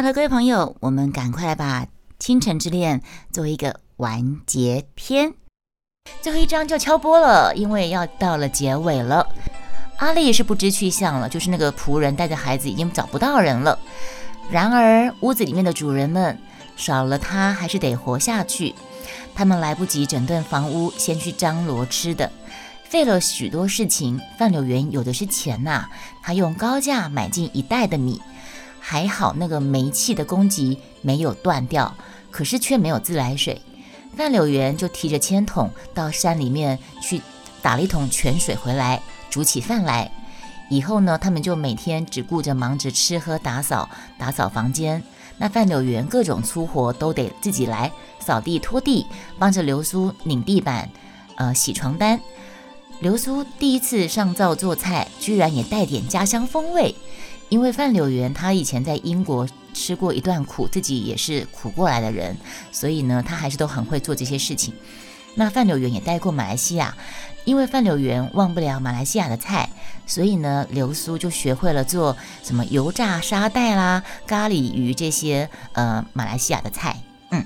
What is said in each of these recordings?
Hello，各位朋友，我们赶快来把《倾城之恋》做一个完结篇。最后一章就敲播了，因为要到了结尾了。阿丽也是不知去向了，就是那个仆人带着孩子已经找不到人了。然而屋子里面的主人们少了他还是得活下去。他们来不及整顿房屋，先去张罗吃的，费了许多事情。范柳园有的是钱呐，他用高价买进一袋的米。还好那个煤气的供给没有断掉，可是却没有自来水。范柳园就提着铅桶到山里面去打了一桶泉水回来，煮起饭来。以后呢，他们就每天只顾着忙着吃喝打扫，打扫房间。那范柳园各种粗活都得自己来，扫地拖地，帮着刘苏拧地板，呃，洗床单。刘苏第一次上灶做菜，居然也带点家乡风味。因为范柳园他以前在英国吃过一段苦，自己也是苦过来的人，所以呢，他还是都很会做这些事情。那范柳园也待过马来西亚，因为范柳园忘不了马来西亚的菜，所以呢，刘苏就学会了做什么油炸沙带啦、咖喱鱼这些呃马来西亚的菜。嗯，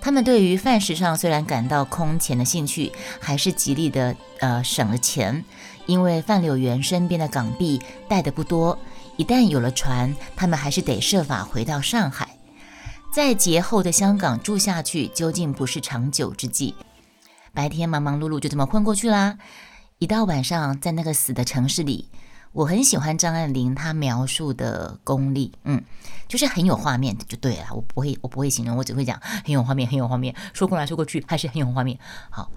他们对于饭食上虽然感到空前的兴趣，还是极力的呃省了钱，因为范柳园身边的港币带的不多。一旦有了船，他们还是得设法回到上海，在劫后的香港住下去，究竟不是长久之计。白天忙忙碌碌就这么混过去啦。一到晚上，在那个死的城市里，我很喜欢张爱玲她描述的功力，嗯，就是很有画面就对了。我不会，我不会形容，我只会讲很有画面，很有画面，说过来说过去还是很有画面。好。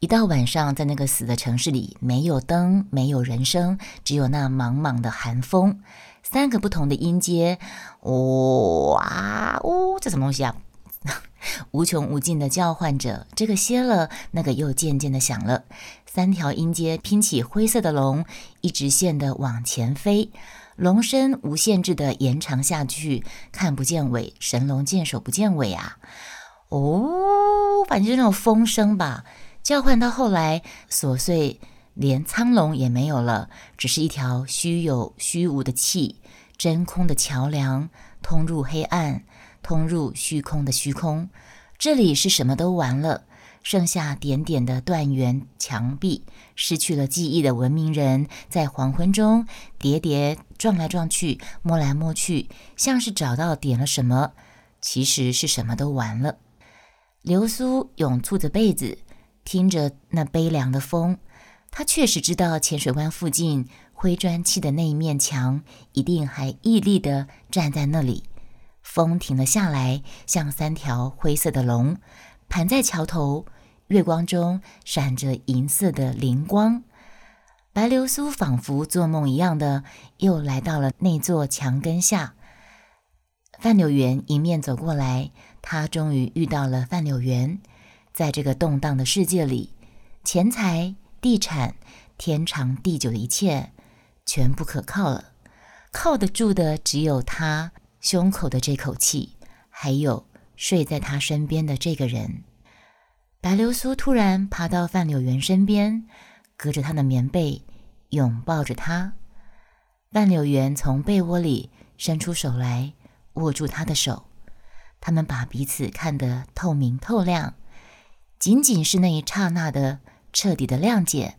一到晚上，在那个死的城市里，没有灯，没有人声，只有那茫茫的寒风。三个不同的音阶，呜哇呜，这什么东西啊？无穷无尽的叫唤着，这个歇了，那个又渐渐的响了。三条音阶拼起灰色的龙，一直线的往前飞，龙身无限制的延长下去，看不见尾，神龙见首不见尾啊！哦，反正就那种风声吧。叫唤到后来，琐碎连苍龙也没有了，只是一条虚有虚无的气，真空的桥梁，通入黑暗，通入虚空的虚空。这里是什么都完了，剩下点点的断垣墙壁。失去了记忆的文明人，在黄昏中跌跌撞来撞去，摸来摸去，像是找到点了什么，其实是什么都完了。流苏拥簇着被子。听着那悲凉的风，他确实知道浅水湾附近灰砖砌的那一面墙一定还屹立地站在那里。风停了下来，像三条灰色的龙盘在桥头，月光中闪着银色的灵光。白流苏仿佛做梦一样的又来到了那座墙根下。范柳园迎面走过来，他终于遇到了范柳园。在这个动荡的世界里，钱财、地产、天长地久的一切，全不可靠了。靠得住的只有他胸口的这口气，还有睡在他身边的这个人。白流苏突然爬到范柳园身边，隔着他的棉被拥抱着他。范柳园从被窝里伸出手来，握住他的手。他们把彼此看得透明透亮。仅仅是那一刹那的彻底的谅解，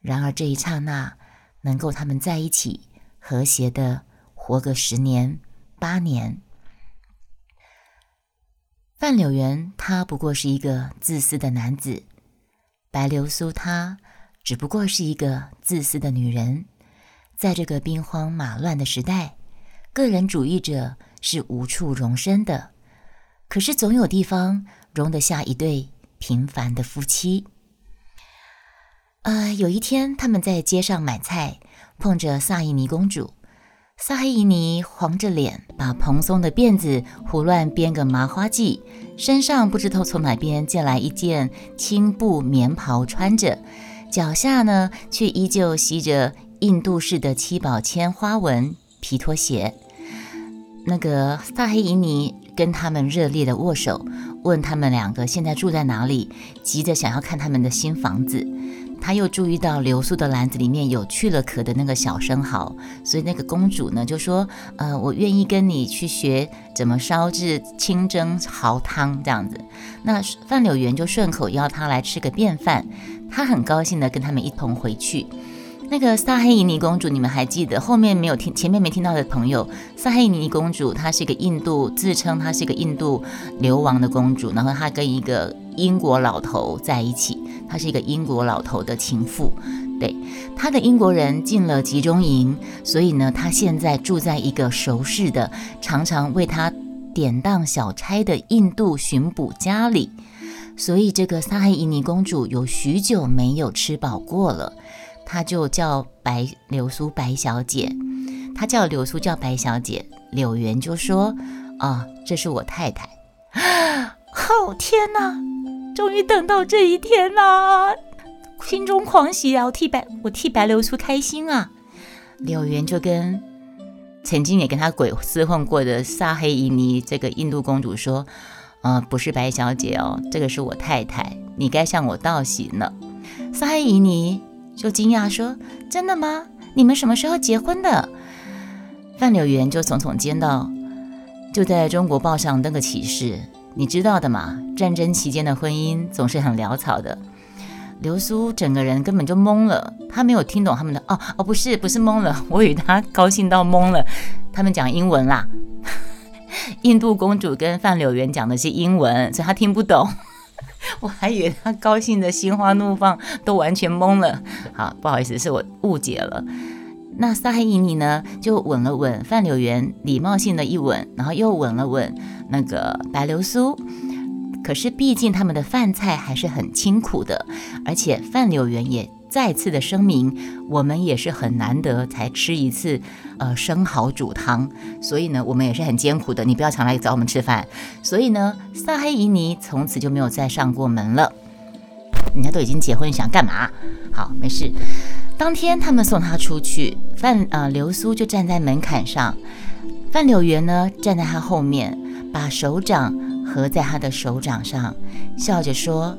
然而这一刹那能够他们在一起和谐的活个十年八年。范柳园他不过是一个自私的男子，白流苏她只不过是一个自私的女人。在这个兵荒马乱的时代，个人主义者是无处容身的。可是总有地方容得下一对。平凡的夫妻。呃，有一天，他们在街上买菜，碰着萨伊尼公主。萨伊尼黄着脸，把蓬松的辫子胡乱编个麻花髻，身上不知道从哪边借来一件青布棉袍穿着，脚下呢却依旧吸着印度式的七宝千花纹皮拖鞋。那个萨黑伊尼跟他们热烈的握手。问他们两个现在住在哪里，急着想要看他们的新房子。他又注意到流苏的篮子里面有去了壳的那个小生蚝，所以那个公主呢就说：“呃，我愿意跟你去学怎么烧制清蒸蚝汤这样子。”那范柳园就顺口邀他来吃个便饭，他很高兴的跟他们一同回去。那个萨黑伊尼公主，你们还记得？后面没有听，前面没听到的朋友，萨黑伊尼公主她是一个印度，自称她是一个印度流亡的公主，然后她跟一个英国老头在一起，她是一个英国老头的情妇。对，她的英国人进了集中营，所以呢，她现在住在一个熟识的、常常为她典当小差的印度巡捕家里，所以这个萨黑伊尼公主有许久没有吃饱过了。她就叫白柳苏白小姐，她叫柳苏叫白小姐。柳元就说：“啊，这是我太太。”哦天哪，终于等到这一天啦！心中狂喜啊！我替白我替白流苏开心啊！柳元就跟曾经也跟他鬼厮混过的萨黑伊尼这个印度公主说：“呃，不是白小姐哦，这个是我太太，你该向我道喜呢。”萨黑伊尼。就惊讶说：“真的吗？你们什么时候结婚的？”范柳园就耸耸肩道：“就在中国报上登个启事，你知道的嘛。战争期间的婚姻总是很潦草的。”流苏整个人根本就懵了，他没有听懂他们的哦哦，不是不是懵了，我以为他高兴到懵了。他们讲英文啦，印度公主跟范柳园讲的是英文，所以他听不懂。我还以为他高兴的心花怒放，都完全懵了。好，不好意思，是我误解了。那萨黑伊尼呢，就吻了吻范柳园，礼貌性的一吻，然后又吻了吻那个白流苏。可是毕竟他们的饭菜还是很清苦的，而且范柳园也。再次的声明，我们也是很难得才吃一次，呃，生蚝煮汤，所以呢，我们也是很艰苦的。你不要常来找我们吃饭。所以呢，萨黑伊尼从此就没有再上过门了。人家都已经结婚，想干嘛？好，没事。当天他们送他出去，范呃流苏就站在门槛上，范柳园呢站在他后面，把手掌合在他的手掌上，笑着说：“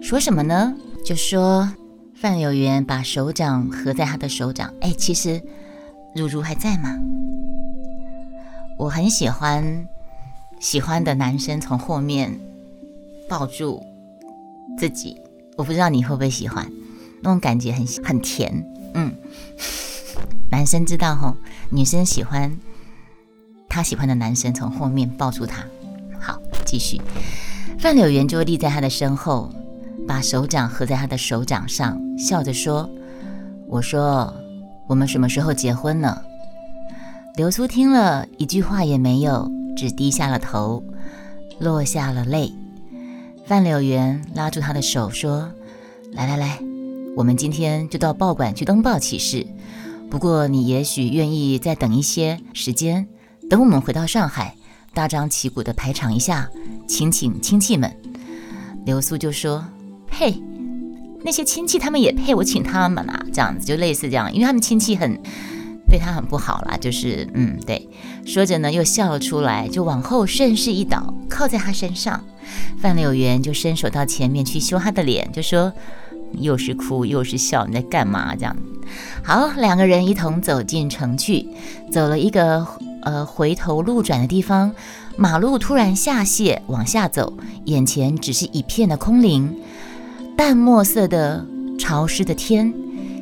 说什么呢？就说。”范有缘把手掌合在他的手掌，哎，其实如如还在吗？我很喜欢喜欢的男生从后面抱住自己，我不知道你会不会喜欢，那种感觉很很甜，嗯，男生知道吼，女生喜欢他喜欢的男生从后面抱住他。好，继续，范柳园就立在他的身后。把手掌合在他的手掌上，笑着说：“我说，我们什么时候结婚呢？”流苏听了一句话也没有，只低下了头，落下了泪。范柳园拉住他的手说：“来来来，我们今天就到报馆去登报启事。不过你也许愿意再等一些时间，等我们回到上海，大张旗鼓的排场一下，请请亲戚们。”流苏就说。配那些亲戚，他们也配我请他们啊？这样子就类似这样，因为他们亲戚很对他很不好啦，就是嗯，对。说着呢，又笑了出来，就往后顺势一倒，靠在他身上。范柳园就伸手到前面去修他的脸，就说：“又是哭又是笑，你在干嘛？”这样好，两个人一同走进城去，走了一个呃回头路转的地方，马路突然下泄，往下走，眼前只是一片的空灵。淡墨色的潮湿的天，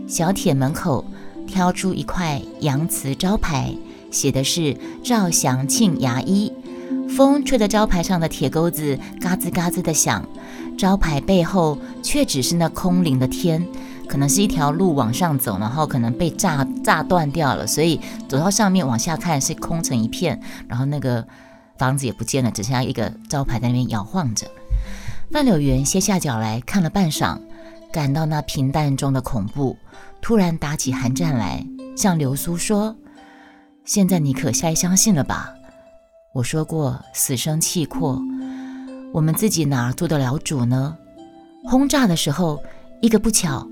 小铁门口挑出一块洋瓷招牌，写的是赵祥庆牙医。风吹着招牌上的铁钩子，嘎吱嘎吱的响。招牌背后却只是那空灵的天，可能是一条路往上走，然后可能被炸炸断掉了，所以走到上面往下看是空成一片，然后那个房子也不见了，只剩下一个招牌在那边摇晃着。范柳园歇下脚来看了半晌，感到那平淡中的恐怖，突然打起寒战来，向流苏说：“现在你可该相信了吧？我说过死生契阔，我们自己哪儿做得了主呢？轰炸的时候，一个不巧，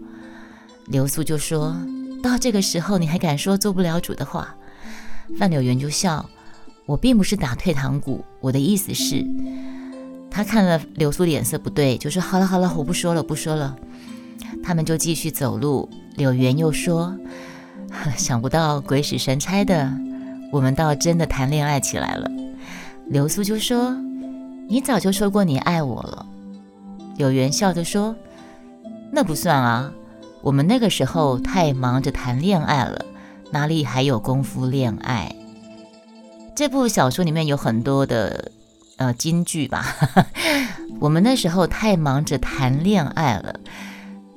流苏就说到这个时候，你还敢说做不了主的话？”范柳园就笑：“我并不是打退堂鼓，我的意思是。”他看了流苏脸色不对，就说：“好了好了，我不说了不说了。”他们就继续走路。柳原又说：“ 想不到鬼使神差的，我们倒真的谈恋爱起来了。”流苏就说：“你早就说过你爱我了。”柳原笑着说：“那不算啊，我们那个时候太忙着谈恋爱了，哪里还有功夫恋爱？”这部小说里面有很多的呃金句吧。我们那时候太忙着谈恋爱了。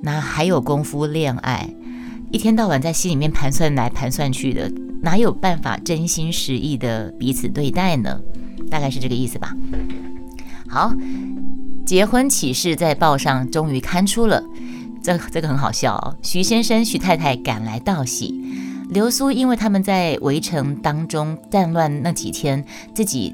哪还有功夫恋爱？一天到晚在心里面盘算来盘算去的，哪有办法真心实意的彼此对待呢？大概是这个意思吧。好，结婚启事在报上终于刊出了，这这个很好笑哦。徐先生、徐太太赶来道喜，流苏因为他们在围城当中战乱那几天，自己。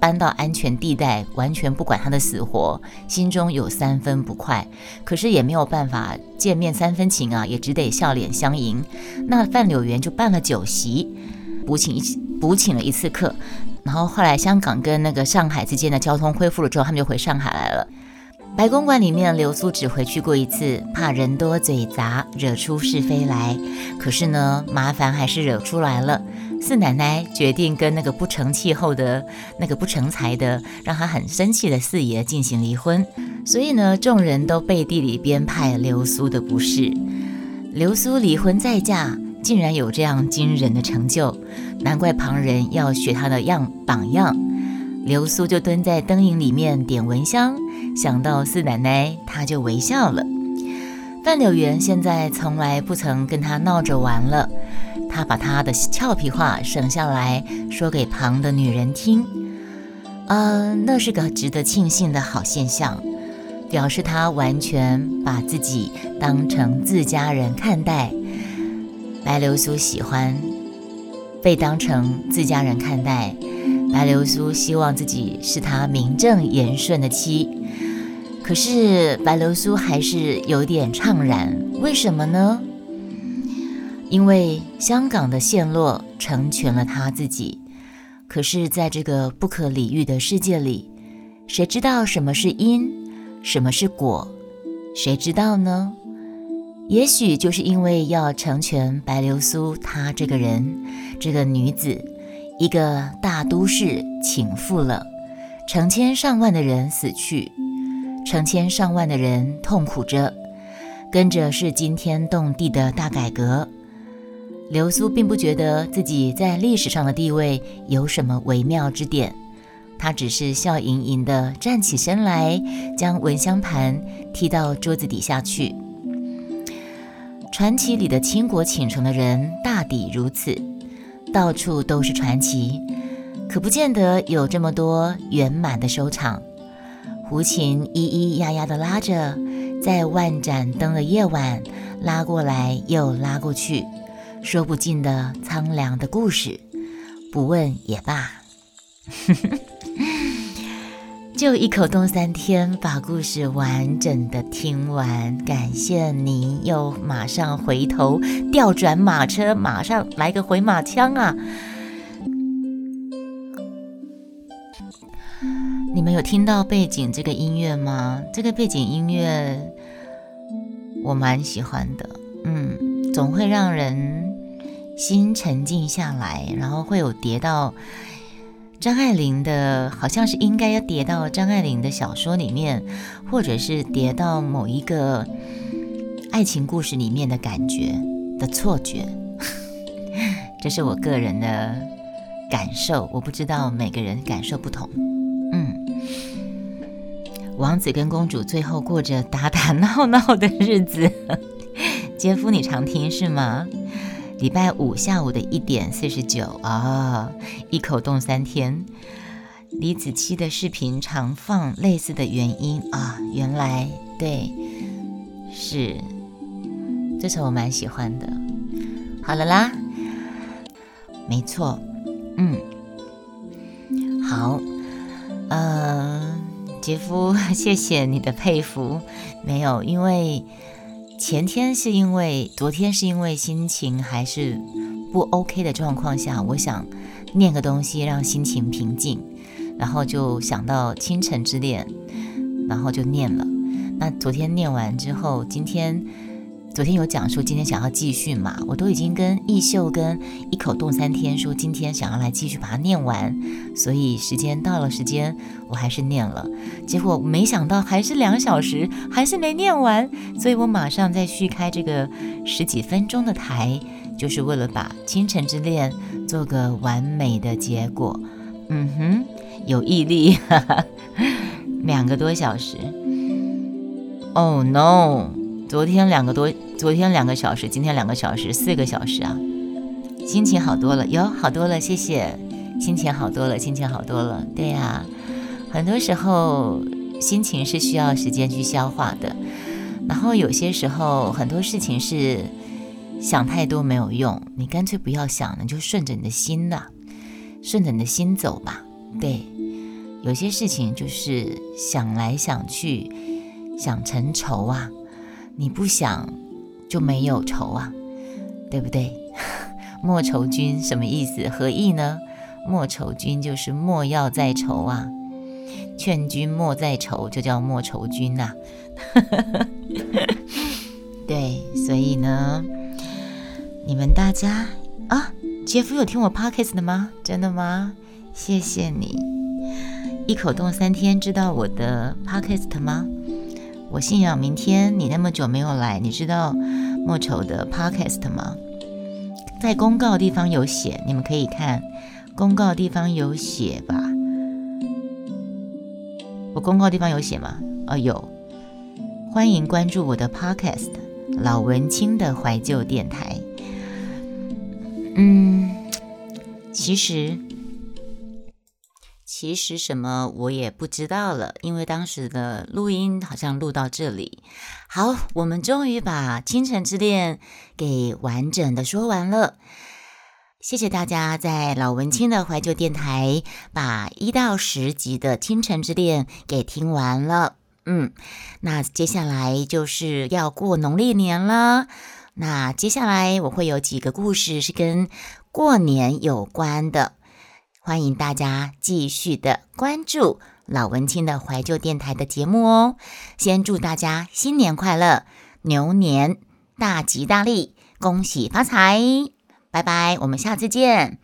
搬到安全地带，完全不管他的死活，心中有三分不快，可是也没有办法见面三分情啊，也只得笑脸相迎。那范柳园就办了酒席，补请一补请了一次客，然后后来香港跟那个上海之间的交通恢复了之后，他们就回上海来了。白公馆里面，刘苏只回去过一次，怕人多嘴杂，惹出是非来。可是呢，麻烦还是惹出来了。四奶奶决定跟那个不成气候的、那个不成才的、让她很生气的四爷进行离婚。所以呢，众人都背地里编排流苏的不是。流苏离婚再嫁，竟然有这样惊人的成就，难怪旁人要学她的样榜样。流苏就蹲在灯影里面点蚊香。想到四奶奶，她就微笑了。范柳园现在从来不曾跟他闹着玩了，他把他的俏皮话省下来说给旁的女人听。呃，那是个值得庆幸的好现象，表示他完全把自己当成自家人看待。白流苏喜欢被当成自家人看待，白流苏希望自己是他名正言顺的妻。可是白流苏还是有点怅然，为什么呢？因为香港的陷落成全了他自己。可是，在这个不可理喻的世界里，谁知道什么是因，什么是果？谁知道呢？也许就是因为要成全白流苏，她这个人，这个女子，一个大都市倾覆了，成千上万的人死去。成千上万的人痛苦着，跟着是惊天动地的大改革。流苏并不觉得自己在历史上的地位有什么微妙之点，他只是笑盈盈地站起身来，将蚊香盘踢到桌子底下去。传奇里的倾国倾城的人大抵如此，到处都是传奇，可不见得有这么多圆满的收场。胡琴咿咿呀呀地拉着，在万盏灯的夜晚，拉过来又拉过去，说不尽的苍凉的故事。不问也罢，就一口动三天，把故事完整的听完。感谢您，又马上回头调转马车，马上来个回马枪啊！你们有听到背景这个音乐吗？这个背景音乐我蛮喜欢的，嗯，总会让人心沉静下来，然后会有叠到张爱玲的，好像是应该要叠到张爱玲的小说里面，或者是叠到某一个爱情故事里面的感觉的错觉，这是我个人的感受，我不知道每个人感受不同。嗯王子跟公主最后过着打打闹闹的日子。杰夫，你常听是吗？礼拜五下午的一点四十九啊，一口冻三天。李子柒的视频常放类似的原因啊，原来对，是这首我蛮喜欢的。好了啦，没错，嗯，好，呃。杰夫，谢谢你的佩服。没有，因为前天是因为昨天是因为心情还是不 OK 的状况下，我想念个东西让心情平静，然后就想到《倾城之恋》，然后就念了。那昨天念完之后，今天昨天有讲说今天想要继续嘛，我都已经跟易秀跟一口动三天说今天想要来继续把它念完，所以时间到了，时间我还是念了，结果没想到还是两小时，还是没念完，所以我马上再续开这个十几分钟的台，就是为了把《倾城之恋》做个完美的结果。嗯哼，有毅力，哈 哈两个多小时。Oh no！昨天两个多，昨天两个小时，今天两个小时，四个小时啊，心情好多了，有好多了，谢谢，心情好多了，心情好多了，对呀，很多时候心情是需要时间去消化的，然后有些时候很多事情是想太多没有用，你干脆不要想了，就顺着你的心呐，顺着你的心走吧，对，有些事情就是想来想去，想成愁啊。你不想就没有愁啊，对不对？莫愁君什么意思？何意呢？莫愁君就是莫要再愁啊，劝君莫再愁，就叫莫愁君呐。对，所以呢，你们大家啊，杰夫有听我 podcast 的吗？真的吗？谢谢你，一口冻三天，知道我的 podcast 吗？我信仰明天，你那么久没有来，你知道莫愁的 podcast 吗？在公告地方有写，你们可以看公告地方有写吧。我公告地方有写吗？哦，有。欢迎关注我的 podcast 老文青的怀旧电台。嗯，其实。其实什么我也不知道了，因为当时的录音好像录到这里。好，我们终于把《倾城之恋》给完整的说完了。谢谢大家在老文青的怀旧电台把一到十集的《倾城之恋》给听完了。嗯，那接下来就是要过农历年了。那接下来我会有几个故事是跟过年有关的。欢迎大家继续的关注老文青的怀旧电台的节目哦！先祝大家新年快乐，牛年大吉大利，恭喜发财！拜拜，我们下次见。